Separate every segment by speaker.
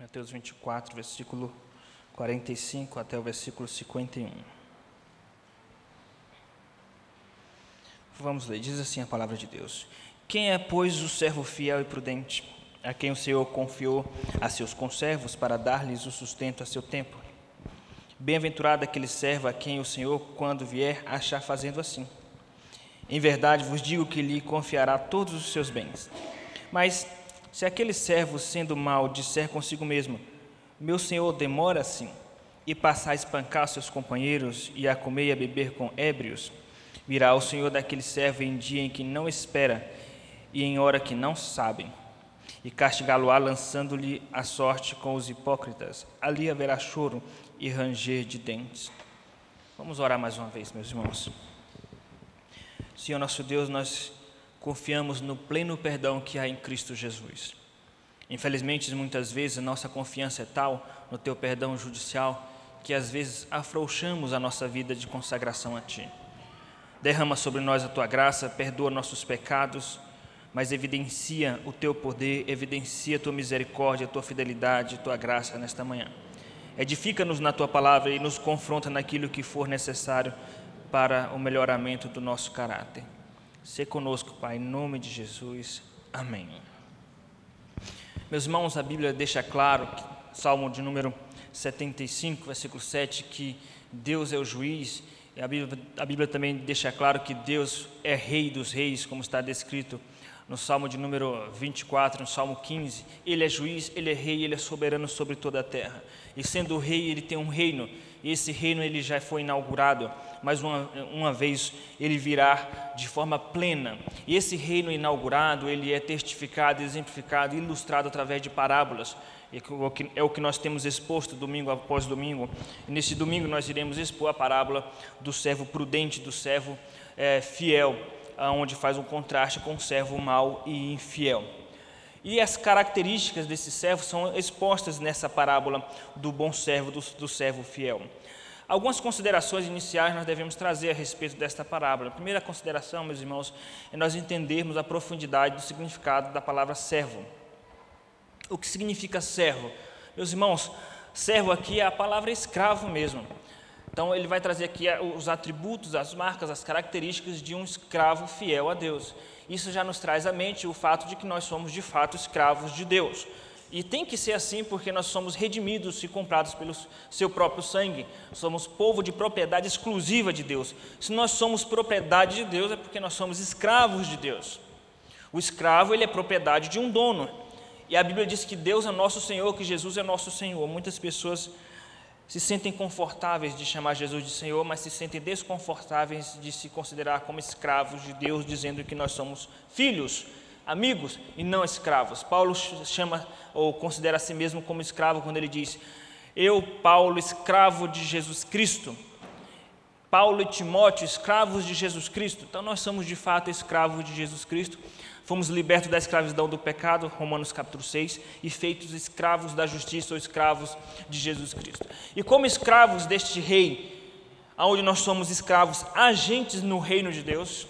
Speaker 1: Mateus 24, versículo 45 até o versículo 51. Vamos ler, diz assim a palavra de Deus: Quem é, pois, o servo fiel e prudente, a quem o Senhor confiou a seus conservos para dar-lhes o sustento a seu tempo? Bem-aventurado aquele servo a quem o Senhor, quando vier, achar fazendo assim. Em verdade vos digo que lhe confiará todos os seus bens. Mas se aquele servo, sendo mau, disser consigo mesmo: Meu senhor demora assim, e passar a espancar seus companheiros e a comer e a beber com ébrios, virá o senhor daquele servo em dia em que não espera e em hora que não sabem, e castigá-lo-á lançando-lhe a sorte com os hipócritas. Ali haverá choro e ranger de dentes. Vamos orar mais uma vez, meus irmãos. Senhor nosso Deus, nós confiamos no pleno perdão que há em Cristo Jesus. Infelizmente, muitas vezes a nossa confiança é tal no teu perdão judicial que às vezes afrouxamos a nossa vida de consagração a ti. Derrama sobre nós a tua graça, perdoa nossos pecados, mas evidencia o teu poder, evidencia a tua misericórdia, a tua fidelidade, a tua graça nesta manhã. Edifica-nos na tua palavra e nos confronta naquilo que for necessário para o melhoramento do nosso caráter. Se conosco, Pai, em nome de Jesus. Amém. Meus irmãos, a Bíblia deixa claro, Salmo de número 75, versículo 7, que Deus é o juiz. A Bíblia, a Bíblia também deixa claro que Deus é rei dos reis, como está descrito no Salmo de número 24, no Salmo 15, ele é juiz, ele é rei, ele é soberano sobre toda a terra. E sendo rei, ele tem um reino, e esse reino ele já foi inaugurado, mas uma, uma vez ele virá de forma plena. E esse reino inaugurado, ele é testificado, exemplificado, ilustrado através de parábolas. É o que nós temos exposto domingo após domingo. E nesse domingo nós iremos expor a parábola do servo prudente, do servo é, fiel onde faz um contraste com o servo mau e infiel. E as características desse servo são expostas nessa parábola do bom servo, do, do servo fiel. Algumas considerações iniciais nós devemos trazer a respeito desta parábola. A primeira consideração, meus irmãos, é nós entendermos a profundidade do significado da palavra servo. O que significa servo? Meus irmãos, servo aqui é a palavra escravo mesmo. Então, ele vai trazer aqui os atributos, as marcas, as características de um escravo fiel a Deus. Isso já nos traz à mente o fato de que nós somos de fato escravos de Deus. E tem que ser assim porque nós somos redimidos e comprados pelo seu próprio sangue. Somos povo de propriedade exclusiva de Deus. Se nós somos propriedade de Deus é porque nós somos escravos de Deus. O escravo ele é propriedade de um dono. E a Bíblia diz que Deus é nosso Senhor, que Jesus é nosso Senhor. Muitas pessoas se sentem confortáveis de chamar Jesus de Senhor, mas se sentem desconfortáveis de se considerar como escravos de Deus, dizendo que nós somos filhos, amigos e não escravos. Paulo chama ou considera a si mesmo como escravo quando ele diz: Eu, Paulo, escravo de Jesus Cristo. Paulo e Timóteo, escravos de Jesus Cristo. Então nós somos de fato escravos de Jesus Cristo Fomos libertos da escravidão do pecado, Romanos capítulo 6, e feitos escravos da justiça ou escravos de Jesus Cristo. E como escravos deste rei, onde nós somos escravos, agentes no reino de Deus,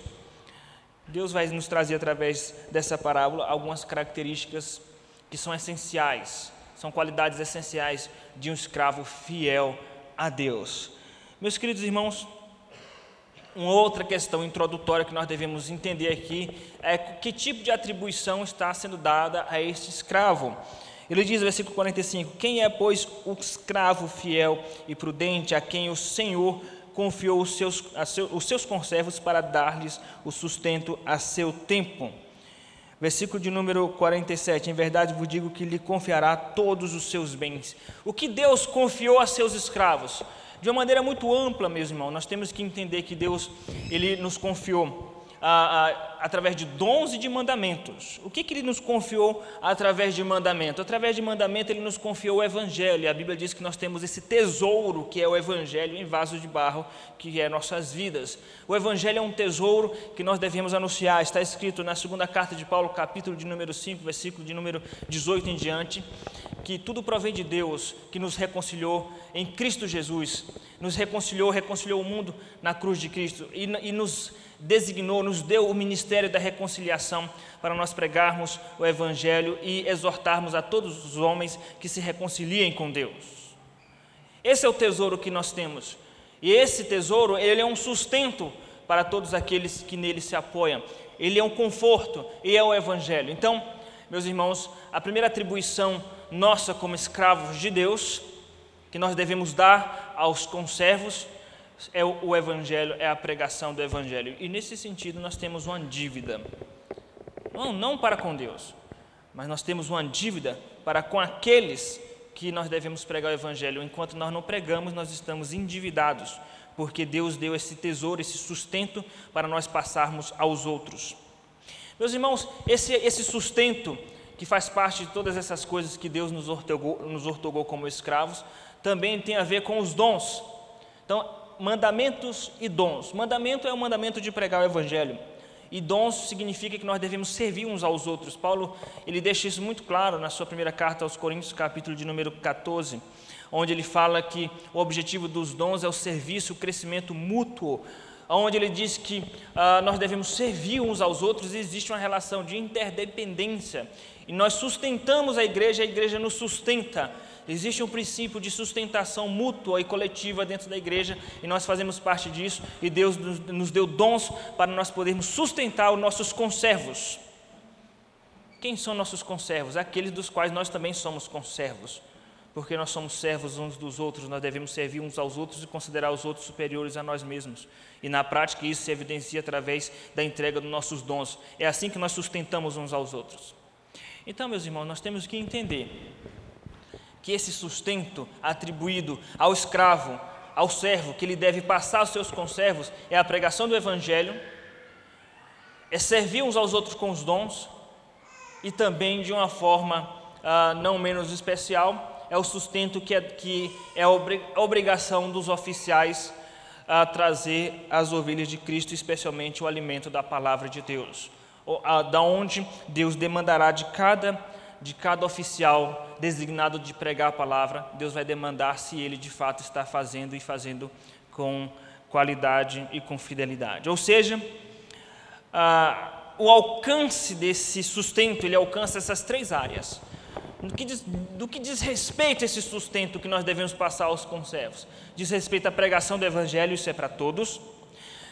Speaker 1: Deus vai nos trazer através dessa parábola algumas características que são essenciais, são qualidades essenciais de um escravo fiel a Deus. Meus queridos irmãos, uma outra questão introdutória que nós devemos entender aqui é que tipo de atribuição está sendo dada a este escravo. Ele diz versículo 45: Quem é, pois, o escravo fiel e prudente a quem o Senhor confiou os seus, seu, os seus conservos para dar-lhes o sustento a seu tempo? Versículo de número 47: Em verdade vos digo que lhe confiará todos os seus bens. O que Deus confiou a seus escravos? De uma maneira muito ampla, meu irmão, nós temos que entender que Deus ele nos confiou através de dons e de mandamentos. O que, que ele nos confiou através de mandamento? Através de mandamento, ele nos confiou o Evangelho. A Bíblia diz que nós temos esse tesouro que é o Evangelho em vasos de barro, que é nossas vidas. O Evangelho é um tesouro que nós devemos anunciar. Está escrito na segunda carta de Paulo, capítulo de número 5, versículo de número 18 em diante, que tudo provém de Deus, que nos reconciliou em Cristo Jesus, nos reconciliou, reconciliou o mundo na cruz de Cristo e, e nos designou, nos deu o ministério da reconciliação para nós pregarmos o Evangelho e exortarmos a todos os homens que se reconciliem com Deus. Esse é o tesouro que nós temos. E esse tesouro, ele é um sustento para todos aqueles que nele se apoiam. Ele é um conforto e é o Evangelho. Então, meus irmãos, a primeira atribuição nossa como escravos de Deus, que nós devemos dar aos conservos, é o, Evangelho, é a pregação do Evangelho. E nesse sentido, nós temos uma dívida. Não, não para com Deus, mas nós temos uma dívida para com aqueles que nós devemos pregar o Evangelho. Enquanto nós não pregamos, nós estamos endividados, porque Deus deu esse tesouro, esse sustento para nós passarmos aos outros. Meus irmãos, esse, esse sustento que faz parte de todas essas coisas que Deus nos ortogou, nos ortogou como escravos, também tem a ver com os dons. Então, mandamentos e dons. Mandamento é o mandamento de pregar o Evangelho. E dons significa que nós devemos servir uns aos outros. Paulo, ele deixa isso muito claro na sua primeira carta aos Coríntios, capítulo de número 14, onde ele fala que o objetivo dos dons é o serviço, o crescimento mútuo, onde ele diz que ah, nós devemos servir uns aos outros e existe uma relação de interdependência. E nós sustentamos a igreja, a igreja nos sustenta. Existe um princípio de sustentação mútua e coletiva dentro da igreja e nós fazemos parte disso. E Deus nos deu dons para nós podermos sustentar os nossos conservos. Quem são nossos conservos? Aqueles dos quais nós também somos conservos. Porque nós somos servos uns dos outros, nós devemos servir uns aos outros e considerar os outros superiores a nós mesmos. E na prática isso se evidencia através da entrega dos nossos dons. É assim que nós sustentamos uns aos outros. Então, meus irmãos, nós temos que entender que esse sustento atribuído ao escravo, ao servo, que ele deve passar aos seus conservos, é a pregação do Evangelho, é servir uns aos outros com os dons, e também, de uma forma ah, não menos especial, é o sustento que é, que é a obrigação dos oficiais a trazer as ovelhas de Cristo, especialmente o alimento da palavra de Deus, da onde Deus demandará de cada de cada oficial designado de pregar a palavra, Deus vai demandar se ele de fato está fazendo e fazendo com qualidade e com fidelidade. Ou seja, ah, o alcance desse sustento, ele alcança essas três áreas. Do que, diz, do que diz respeito a esse sustento que nós devemos passar aos conservos? Diz respeito à pregação do Evangelho, isso é para todos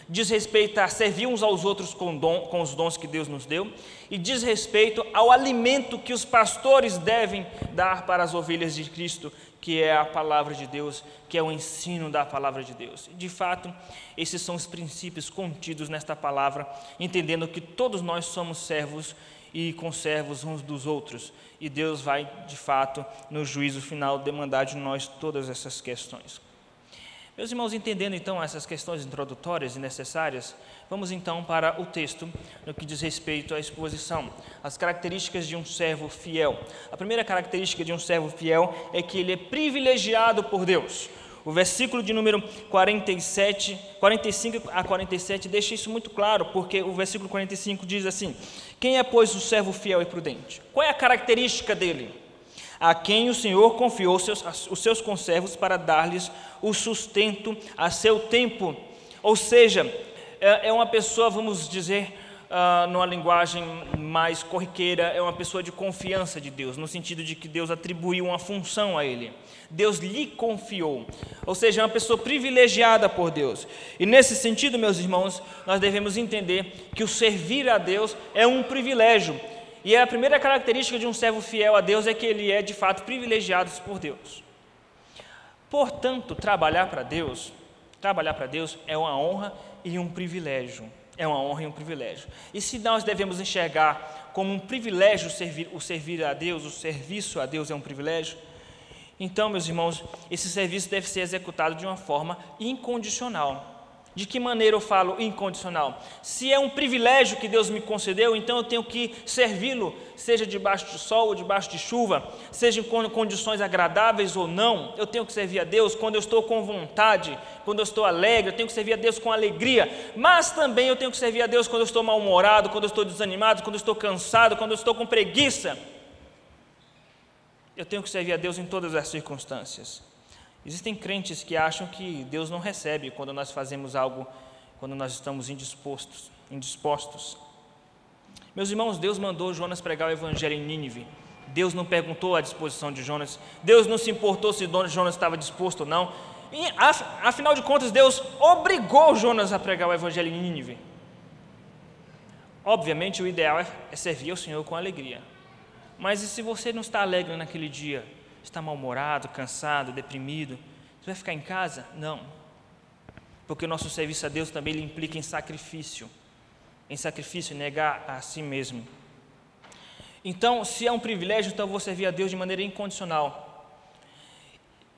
Speaker 1: diz respeito a servir uns aos outros com, dom, com os dons que Deus nos deu, e diz respeito ao alimento que os pastores devem dar para as ovelhas de Cristo, que é a palavra de Deus, que é o ensino da palavra de Deus. De fato, esses são os princípios contidos nesta palavra, entendendo que todos nós somos servos e conservos uns dos outros, e Deus vai, de fato, no juízo final, demandar de nós todas essas questões. Meus irmãos, entendendo então essas questões introdutórias e necessárias, vamos então para o texto no que diz respeito à exposição, as características de um servo fiel. A primeira característica de um servo fiel é que ele é privilegiado por Deus. O versículo de número 47, 45 a 47 deixa isso muito claro, porque o versículo 45 diz assim: Quem é, pois, o servo fiel e prudente? Qual é a característica dele? A quem o Senhor confiou seus, os seus conservos para dar-lhes o sustento a seu tempo. Ou seja, é, é uma pessoa, vamos dizer, uh, numa linguagem mais corriqueira, é uma pessoa de confiança de Deus, no sentido de que Deus atribuiu uma função a ele. Deus lhe confiou, ou seja, é uma pessoa privilegiada por Deus. E nesse sentido, meus irmãos, nós devemos entender que o servir a Deus é um privilégio e a primeira característica de um servo fiel a Deus é que ele é de fato privilegiado por Deus. Portanto, trabalhar para Deus, trabalhar para Deus é uma honra e um privilégio. É uma honra e um privilégio. E se nós devemos enxergar como um privilégio servir, o servir a Deus, o serviço a Deus é um privilégio, então, meus irmãos, esse serviço deve ser executado de uma forma incondicional. De que maneira eu falo incondicional? Se é um privilégio que Deus me concedeu, então eu tenho que servi-lo, seja debaixo de sol ou debaixo de chuva, seja em condições agradáveis ou não, eu tenho que servir a Deus quando eu estou com vontade, quando eu estou alegre, eu tenho que servir a Deus com alegria, mas também eu tenho que servir a Deus quando eu estou mal-humorado, quando eu estou desanimado, quando eu estou cansado, quando eu estou com preguiça. Eu tenho que servir a Deus em todas as circunstâncias. Existem crentes que acham que Deus não recebe quando nós fazemos algo quando nós estamos indispostos, indispostos. Meus irmãos, Deus mandou Jonas pregar o evangelho em Nínive. Deus não perguntou a disposição de Jonas. Deus não se importou se Jonas estava disposto ou não. E, afinal de contas, Deus obrigou Jonas a pregar o evangelho em Nínive. Obviamente, o ideal é, é servir ao Senhor com alegria. Mas e se você não está alegre naquele dia? Está mal-humorado, cansado, deprimido? Você vai ficar em casa? Não. Porque o nosso serviço a Deus também implica em sacrifício. Em sacrifício, negar a si mesmo. Então, se é um privilégio, então eu vou servir a Deus de maneira incondicional.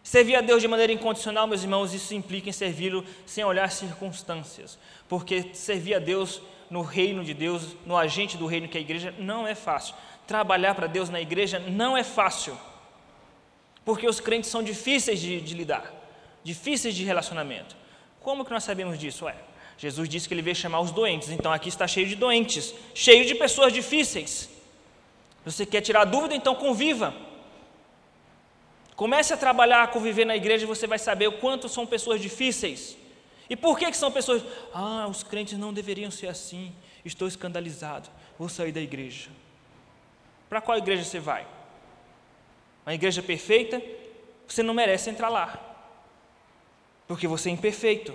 Speaker 1: Servir a Deus de maneira incondicional, meus irmãos, isso implica em servi-lo sem olhar circunstâncias, porque servir a Deus no reino de Deus, no agente do reino que é a igreja, não é fácil. Trabalhar para Deus na igreja não é fácil, porque os crentes são difíceis de, de lidar, difíceis de relacionamento. Como que nós sabemos disso? Ué, Jesus disse que ele veio chamar os doentes, então aqui está cheio de doentes, cheio de pessoas difíceis. Você quer tirar dúvida? Então conviva. Comece a trabalhar, a conviver na igreja e você vai saber o quanto são pessoas difíceis. E por que, que são pessoas? Ah, os crentes não deveriam ser assim. Estou escandalizado. Vou sair da igreja. Para qual igreja você vai? Uma igreja perfeita? Você não merece entrar lá. Porque você é imperfeito.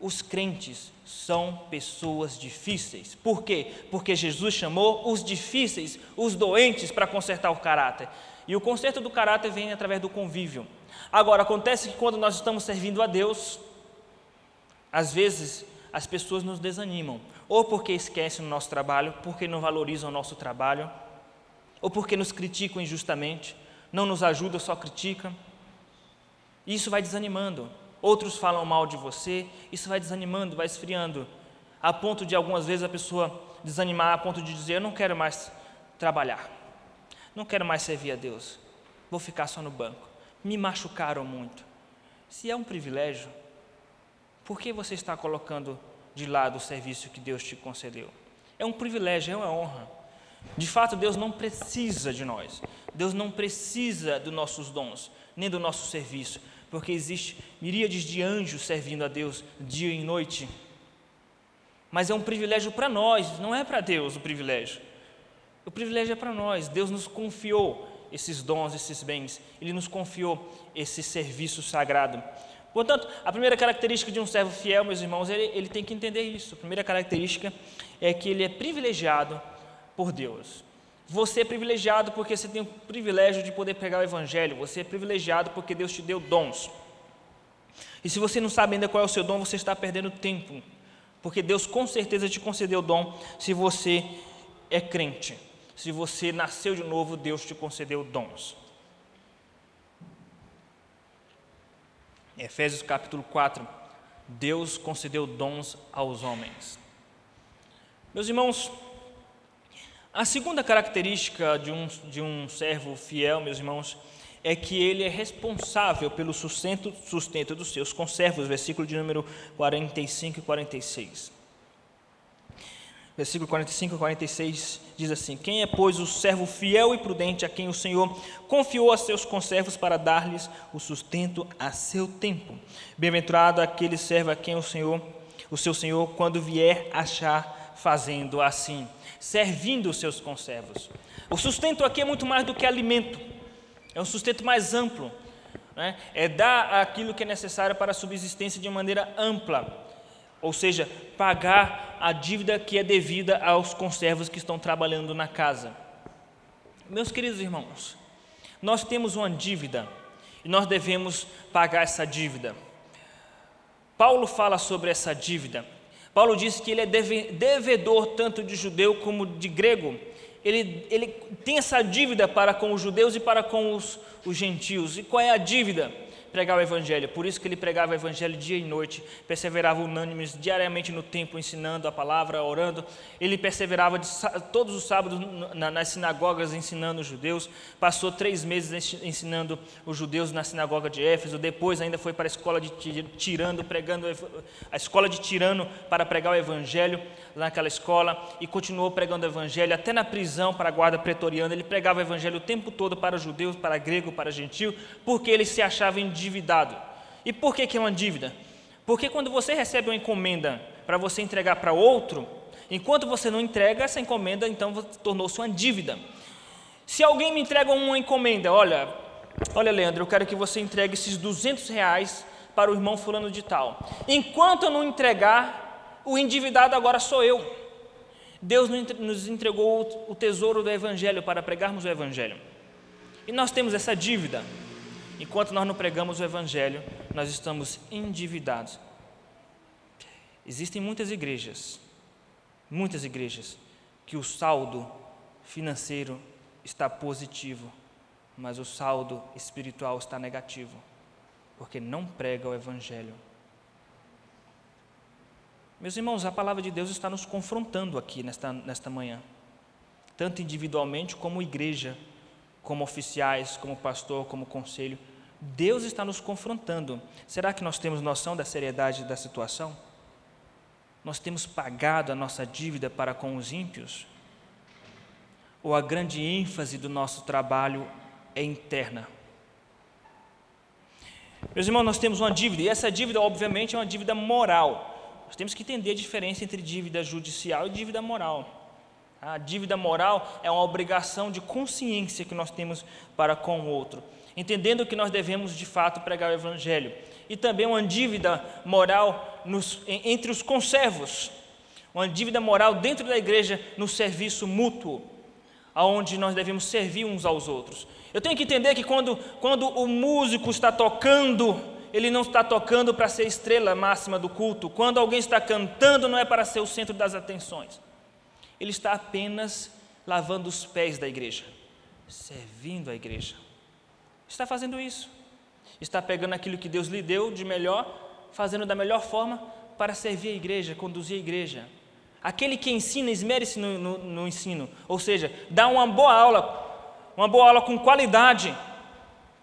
Speaker 1: Os crentes são pessoas difíceis. Por quê? Porque Jesus chamou os difíceis, os doentes, para consertar o caráter. E o conserto do caráter vem através do convívio. Agora, acontece que quando nós estamos servindo a Deus, às vezes as pessoas nos desanimam, ou porque esquecem o nosso trabalho, porque não valorizam o nosso trabalho, ou porque nos criticam injustamente, não nos ajudam, só criticam. Isso vai desanimando outros falam mal de você, isso vai desanimando, vai esfriando, a ponto de algumas vezes a pessoa desanimar, a ponto de dizer: Eu não quero mais trabalhar, não quero mais servir a Deus, vou ficar só no banco. Me machucaram muito. Se é um privilégio, por que você está colocando de lado o serviço que Deus te concedeu? É um privilégio, é uma honra. De fato, Deus não precisa de nós. Deus não precisa dos nossos dons, nem do nosso serviço porque existe miríades de anjos servindo a Deus dia e noite. Mas é um privilégio para nós, não é para Deus o privilégio. O privilégio é para nós. Deus nos confiou esses dons, esses bens. Ele nos confiou esse serviço sagrado. Portanto, a primeira característica de um servo fiel, meus irmãos, ele, ele tem que entender isso. A primeira característica é que ele é privilegiado por Deus. Você é privilegiado porque você tem o privilégio de poder pregar o Evangelho. Você é privilegiado porque Deus te deu dons. E se você não sabe ainda qual é o seu dom, você está perdendo tempo. Porque Deus com certeza te concedeu o dom se você é crente. Se você nasceu de novo, Deus te concedeu dons. Efésios capítulo 4. Deus concedeu dons aos homens. Meus irmãos, a segunda característica de um, de um servo fiel, meus irmãos, é que ele é responsável pelo sustento, sustento dos seus conservos, versículo de número 45 e 46. Versículo 45 e 46 diz assim: Quem é, pois, o servo fiel e prudente a quem o Senhor confiou a seus conservos para dar-lhes o sustento a seu tempo? Bem-aventurado aquele servo a quem o Senhor, o seu Senhor, quando vier achar fazendo assim servindo os seus conservos. O sustento aqui é muito mais do que alimento, é um sustento mais amplo, né? é dar aquilo que é necessário para a subsistência de maneira ampla, ou seja, pagar a dívida que é devida aos conservos que estão trabalhando na casa. Meus queridos irmãos, nós temos uma dívida e nós devemos pagar essa dívida. Paulo fala sobre essa dívida Paulo diz que ele é devedor tanto de judeu como de grego. Ele, ele tem essa dívida para com os judeus e para com os, os gentios. E qual é a dívida? Pregar o Evangelho. Por isso que ele pregava o Evangelho dia e noite, perseverava unânimes diariamente no templo, ensinando a palavra, orando. Ele perseverava de, todos os sábados na, nas sinagogas, ensinando os judeus. Passou três meses ensinando os judeus na sinagoga de Éfeso. Depois ainda foi para a escola de Tirano, pregando a escola de Tirano para pregar o Evangelho naquela escola e continuou pregando o Evangelho até na prisão para a guarda pretoriana. Ele pregava o Evangelho o tempo todo para judeus, para grego, para gentil, porque ele se achava indigno endividado. E por que, que é uma dívida? Porque quando você recebe uma encomenda para você entregar para outro, enquanto você não entrega essa encomenda, então tornou-se uma dívida. Se alguém me entrega uma encomenda, olha, olha Leandro, eu quero que você entregue esses 200 reais para o irmão fulano de tal. Enquanto eu não entregar, o endividado agora sou eu. Deus nos entregou o tesouro do Evangelho para pregarmos o Evangelho. E nós temos essa dívida. Enquanto nós não pregamos o Evangelho, nós estamos endividados. Existem muitas igrejas, muitas igrejas, que o saldo financeiro está positivo, mas o saldo espiritual está negativo, porque não prega o Evangelho. Meus irmãos, a palavra de Deus está nos confrontando aqui nesta, nesta manhã, tanto individualmente como igreja, como oficiais, como pastor, como conselho. Deus está nos confrontando. Será que nós temos noção da seriedade da situação? Nós temos pagado a nossa dívida para com os ímpios? Ou a grande ênfase do nosso trabalho é interna? Meus irmãos, nós temos uma dívida, e essa dívida, obviamente, é uma dívida moral. Nós temos que entender a diferença entre dívida judicial e dívida moral. A dívida moral é uma obrigação de consciência que nós temos para com o outro, entendendo que nós devemos de fato pregar o Evangelho. E também uma dívida moral nos, entre os conservos, uma dívida moral dentro da igreja no serviço mútuo, aonde nós devemos servir uns aos outros. Eu tenho que entender que quando, quando o músico está tocando ele não está tocando para ser estrela máxima do culto. Quando alguém está cantando, não é para ser o centro das atenções. Ele está apenas lavando os pés da igreja, servindo a igreja. Está fazendo isso. Está pegando aquilo que Deus lhe deu de melhor, fazendo da melhor forma para servir a igreja, conduzir a igreja. Aquele que ensina, esmere-se no, no, no ensino, ou seja, dá uma boa aula, uma boa aula com qualidade,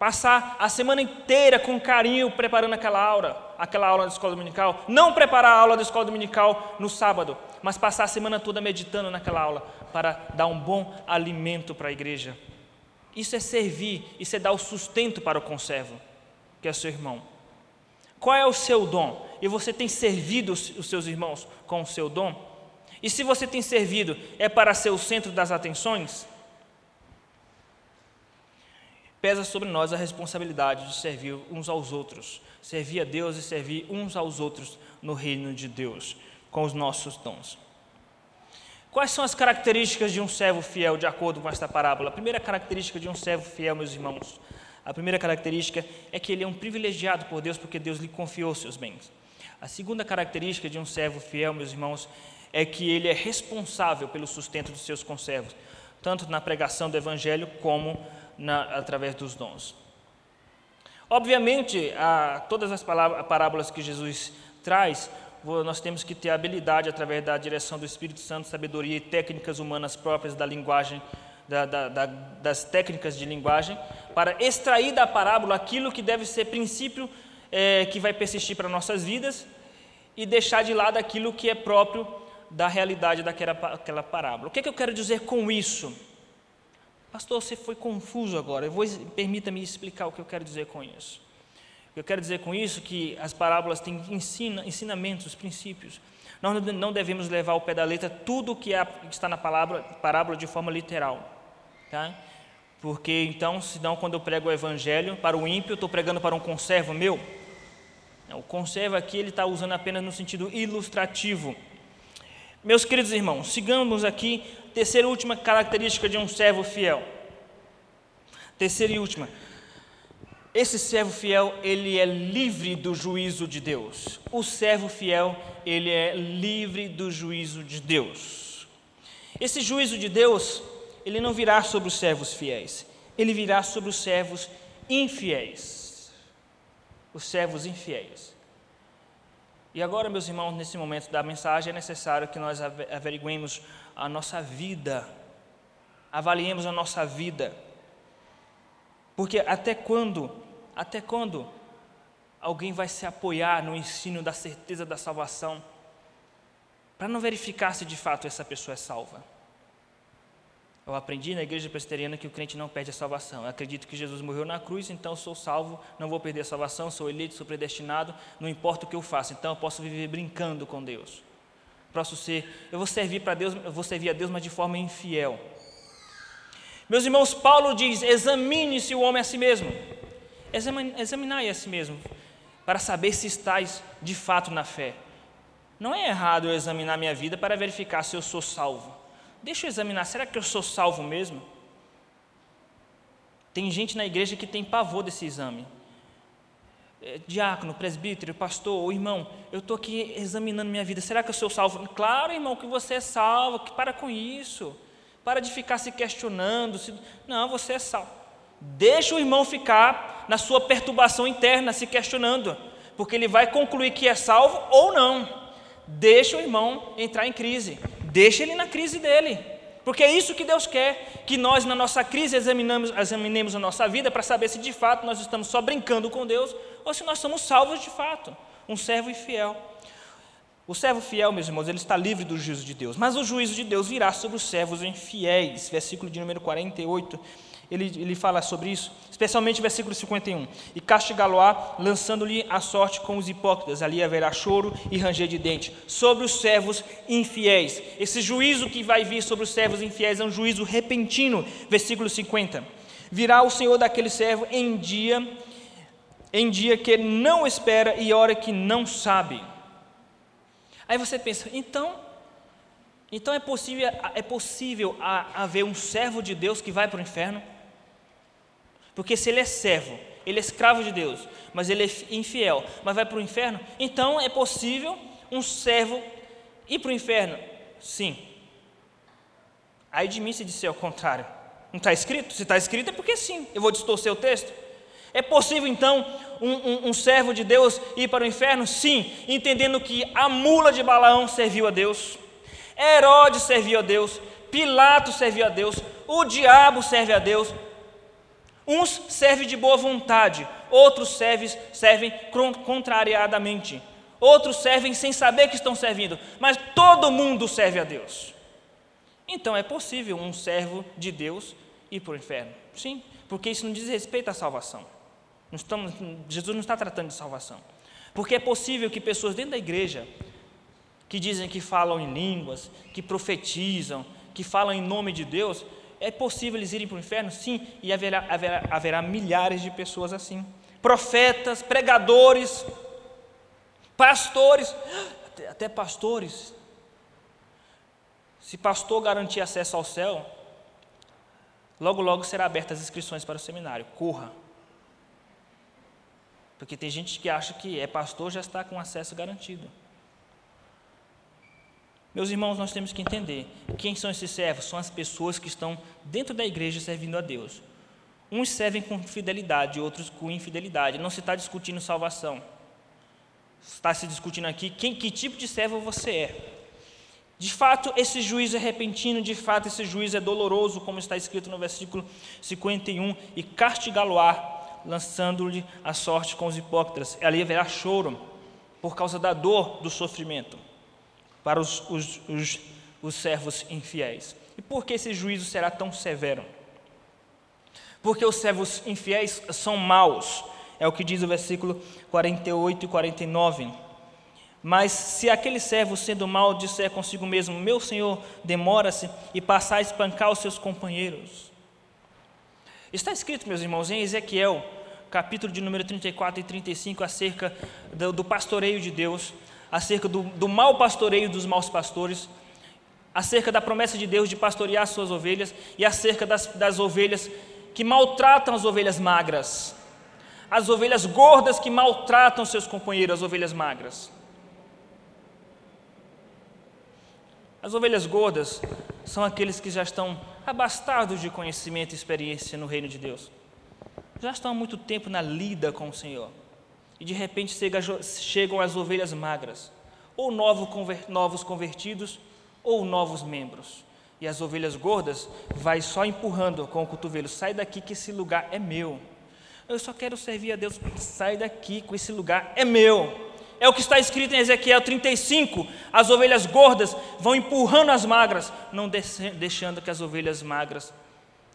Speaker 1: Passar a semana inteira com carinho preparando aquela aula, aquela aula da escola dominical. Não preparar a aula da escola dominical no sábado, mas passar a semana toda meditando naquela aula para dar um bom alimento para a igreja. Isso é servir, isso é dar o sustento para o conservo, que é seu irmão. Qual é o seu dom? E você tem servido os seus irmãos com o seu dom? E se você tem servido, é para ser o centro das atenções? Pesa sobre nós a responsabilidade de servir uns aos outros, servir a Deus e servir uns aos outros no reino de Deus, com os nossos dons. Quais são as características de um servo fiel, de acordo com esta parábola? A primeira característica de um servo fiel, meus irmãos, a primeira característica é que ele é um privilegiado por Deus porque Deus lhe confiou seus bens. A segunda característica de um servo fiel, meus irmãos, é que ele é responsável pelo sustento dos seus conservos, tanto na pregação do evangelho como na, através dos dons. Obviamente, a, todas as parábolas que Jesus traz, nós temos que ter habilidade através da direção do Espírito Santo, sabedoria e técnicas humanas próprias da linguagem, da, da, da, das técnicas de linguagem, para extrair da parábola aquilo que deve ser princípio é, que vai persistir para nossas vidas e deixar de lado aquilo que é próprio da realidade daquela aquela parábola. O que, é que eu quero dizer com isso? Pastor, você foi confuso agora. Permita-me explicar o que eu quero dizer com isso. Eu quero dizer com isso que as parábolas têm ensina, ensinamentos, princípios. Nós não devemos levar ao pé da letra tudo é, que está na parábola, parábola de forma literal. Tá? Porque então, senão, quando eu prego o evangelho para o ímpio, eu estou pregando para um conservo meu. O conservo aqui ele está usando apenas no sentido ilustrativo. Meus queridos irmãos, sigamos aqui terceira e última característica de um servo fiel. Terceira e última. Esse servo fiel, ele é livre do juízo de Deus. O servo fiel, ele é livre do juízo de Deus. Esse juízo de Deus, ele não virá sobre os servos fiéis, ele virá sobre os servos infiéis. Os servos infiéis. E agora, meus irmãos, nesse momento da mensagem, é necessário que nós averiguemos a nossa vida, avaliemos a nossa vida. Porque até quando, até quando alguém vai se apoiar no ensino da certeza da salvação, para não verificar se de fato essa pessoa é salva? Eu aprendi na igreja presbiteriana que o crente não perde a salvação. Eu acredito que Jesus morreu na cruz, então sou salvo, não vou perder a salvação, sou eleito, sou predestinado, não importa o que eu faça, então eu posso viver brincando com Deus. Posso ser, eu vou servir para Deus, eu vou servir a Deus, mas de forma infiel. Meus irmãos, Paulo diz: examine-se o homem a si mesmo. Examinai a si mesmo, para saber se estáis de fato na fé. Não é errado eu examinar minha vida para verificar se eu sou salvo. Deixa eu examinar, será que eu sou salvo mesmo? Tem gente na igreja que tem pavor desse exame. É, diácono, presbítero, pastor, ou irmão, eu estou aqui examinando minha vida, será que eu sou salvo? Claro, irmão, que você é salvo, que para com isso. Para de ficar se questionando. Se... Não, você é salvo. Deixa o irmão ficar na sua perturbação interna, se questionando, porque ele vai concluir que é salvo ou não. Deixa o irmão entrar em crise. Deixa ele na crise dele. Porque é isso que Deus quer, que nós na nossa crise examinamos, examinemos a nossa vida para saber se de fato nós estamos só brincando com Deus ou se nós somos salvos de fato, um servo infiel. O servo fiel, meus irmãos, ele está livre do juízo de Deus, mas o juízo de Deus virá sobre os servos infiéis. Versículo de número 48 ele, ele fala sobre isso, especialmente versículo 51. E castigá-lo-á, lançando-lhe a sorte com os hipócritas. Ali haverá choro e ranger de dente. Sobre os servos infiéis. Esse juízo que vai vir sobre os servos infiéis é um juízo repentino. Versículo 50. Virá o Senhor daquele servo em dia, em dia que não espera e hora que não sabe. Aí você pensa, então, então é possível, é possível haver um servo de Deus que vai para o inferno? Porque se ele é servo, ele é escravo de Deus, mas ele é infiel, mas vai para o inferno, então é possível um servo ir para o inferno? Sim. Aí de mim se disser ao contrário. Não está escrito? Se está escrito é porque sim. Eu vou distorcer o texto. É possível então um, um, um, servo de Deus ir para o inferno? Sim, entendendo que a mula de Balaão serviu a Deus, Herodes serviu a Deus, Pilatos serviu a Deus, o diabo serve a Deus, Uns servem de boa vontade, outros servem, servem contrariadamente, outros servem sem saber que estão servindo, mas todo mundo serve a Deus. Então é possível um servo de Deus ir para o inferno? Sim, porque isso não diz respeito à salvação. Não estamos, Jesus não está tratando de salvação. Porque é possível que pessoas dentro da igreja, que dizem que falam em línguas, que profetizam, que falam em nome de Deus, é possível eles irem para o inferno? Sim, e haverá, haverá, haverá milhares de pessoas assim. Profetas, pregadores, pastores, até, pastores. Se pastor garantir acesso ao céu, logo logo será abertas as inscrições para o seminário. Corra. Porque tem gente que acha que é pastor já está com acesso garantido. Meus irmãos, nós temos que entender quem são esses servos? São as pessoas que estão dentro da igreja servindo a Deus. Uns servem com fidelidade, outros com infidelidade. Não se está discutindo salvação. Está se discutindo aqui quem, que tipo de servo você é. De fato, esse juízo é repentino, de fato, esse juízo é doloroso, como está escrito no versículo 51, e castigá-lo-á, lançando-lhe a sorte com os hipócritas. Ali haverá choro, por causa da dor do sofrimento para os, os, os, os servos infiéis. E por que esse juízo será tão severo? Porque os servos infiéis são maus, é o que diz o versículo 48 e 49. Mas se aquele servo, sendo mau, disser consigo mesmo: Meu senhor, demora-se, e passar a espancar os seus companheiros. Está escrito, meus irmãos, em Ezequiel, capítulo de número 34 e 35, acerca do, do pastoreio de Deus acerca do, do mau pastoreio dos maus pastores, acerca da promessa de Deus de pastorear suas ovelhas e acerca das, das ovelhas que maltratam as ovelhas magras, as ovelhas gordas que maltratam seus companheiros, as ovelhas magras. As ovelhas gordas são aqueles que já estão abastados de conhecimento e experiência no reino de Deus. Já estão há muito tempo na lida com o Senhor e de repente chegam as ovelhas magras, ou novos convertidos, ou novos membros. E as ovelhas gordas vai só empurrando com o cotovelo: sai daqui que esse lugar é meu. Eu só quero servir a Deus, sai daqui com esse lugar é meu. É o que está escrito em Ezequiel 35. As ovelhas gordas vão empurrando as magras, não deixando que as ovelhas magras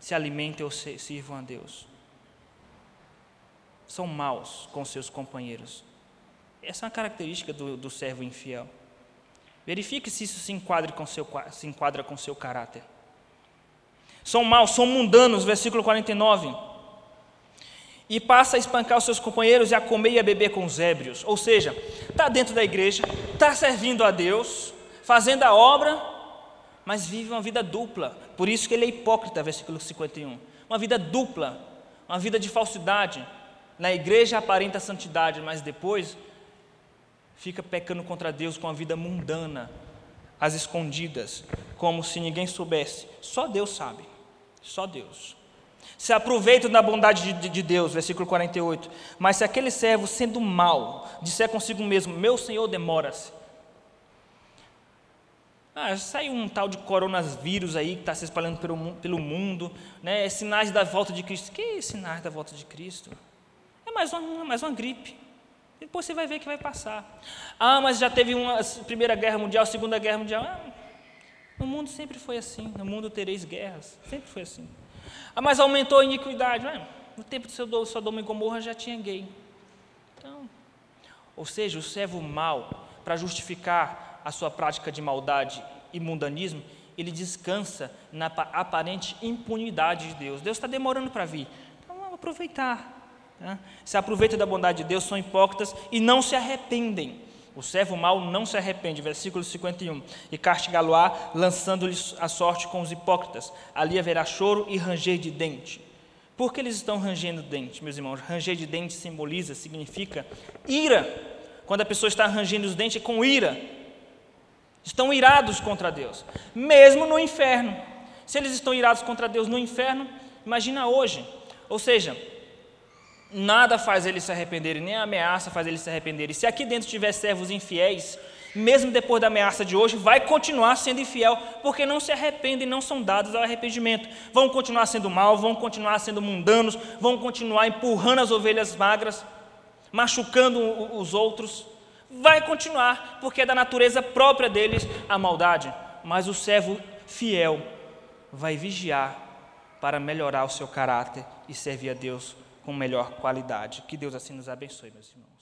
Speaker 1: se alimentem ou sirvam a Deus. São maus com seus companheiros. Essa é uma característica do, do servo infiel. Verifique se isso se enquadra com seu, se enquadra com seu caráter. São maus, são mundanos, versículo 49 e passa a espancar os seus companheiros e a comer e a beber com os ébrios. Ou seja, está dentro da igreja, está servindo a Deus, fazendo a obra, mas vive uma vida dupla. Por isso que ele é hipócrita, versículo 51. Uma vida dupla, uma vida de falsidade. Na igreja aparenta santidade, mas depois fica pecando contra Deus com a vida mundana, às escondidas, como se ninguém soubesse. Só Deus sabe. Só Deus. Se aproveitam da bondade de, de, Deus, versículo 48. Mas se aquele servo, sendo mal, disser consigo mesmo: Meu senhor demora-se. Ah, saiu um tal de coronavírus aí que está se espalhando pelo, pelo mundo, né? É sinais da volta de Cristo. Que sinais da volta de Cristo? É mais uma, mais uma gripe. Depois você vai ver que vai passar. Ah, mas já teve uma Primeira Guerra Mundial, Segunda Guerra Mundial. Ah, no mundo sempre foi assim. No mundo tereis guerras. Sempre foi assim. Ah, mas aumentou a iniquidade. Ué, no tempo de Sodoma e Gomorra já tinha gay. Então, ou seja, o servo mau, para justificar a sua prática de maldade e mundanismo, ele descansa na aparente impunidade de Deus. Deus está demorando para vir. Então vamos aproveitar. Se aproveita da bondade de Deus, são hipócritas e não se arrependem. O servo mau não se arrepende, versículo 51. E castigá-lo-á, lançando-lhe a sorte com os hipócritas. Ali haverá choro e ranger de dente. Por que eles estão rangendo dente, meus irmãos? Ranger de dente simboliza, significa ira. Quando a pessoa está rangendo os dentes, é com ira. Estão irados contra Deus, mesmo no inferno. Se eles estão irados contra Deus no inferno, imagina hoje. Ou seja, nada faz eles se arrependerem, nem a ameaça faz eles se arrependerem. Se aqui dentro tiver servos infiéis, mesmo depois da ameaça de hoje, vai continuar sendo infiel, porque não se arrependem, não são dados ao arrependimento. Vão continuar sendo mal, vão continuar sendo mundanos, vão continuar empurrando as ovelhas magras, machucando os outros. Vai continuar, porque é da natureza própria deles a maldade. Mas o servo fiel vai vigiar para melhorar o seu caráter e servir a Deus com melhor qualidade. Que Deus assim nos abençoe, meus irmãos.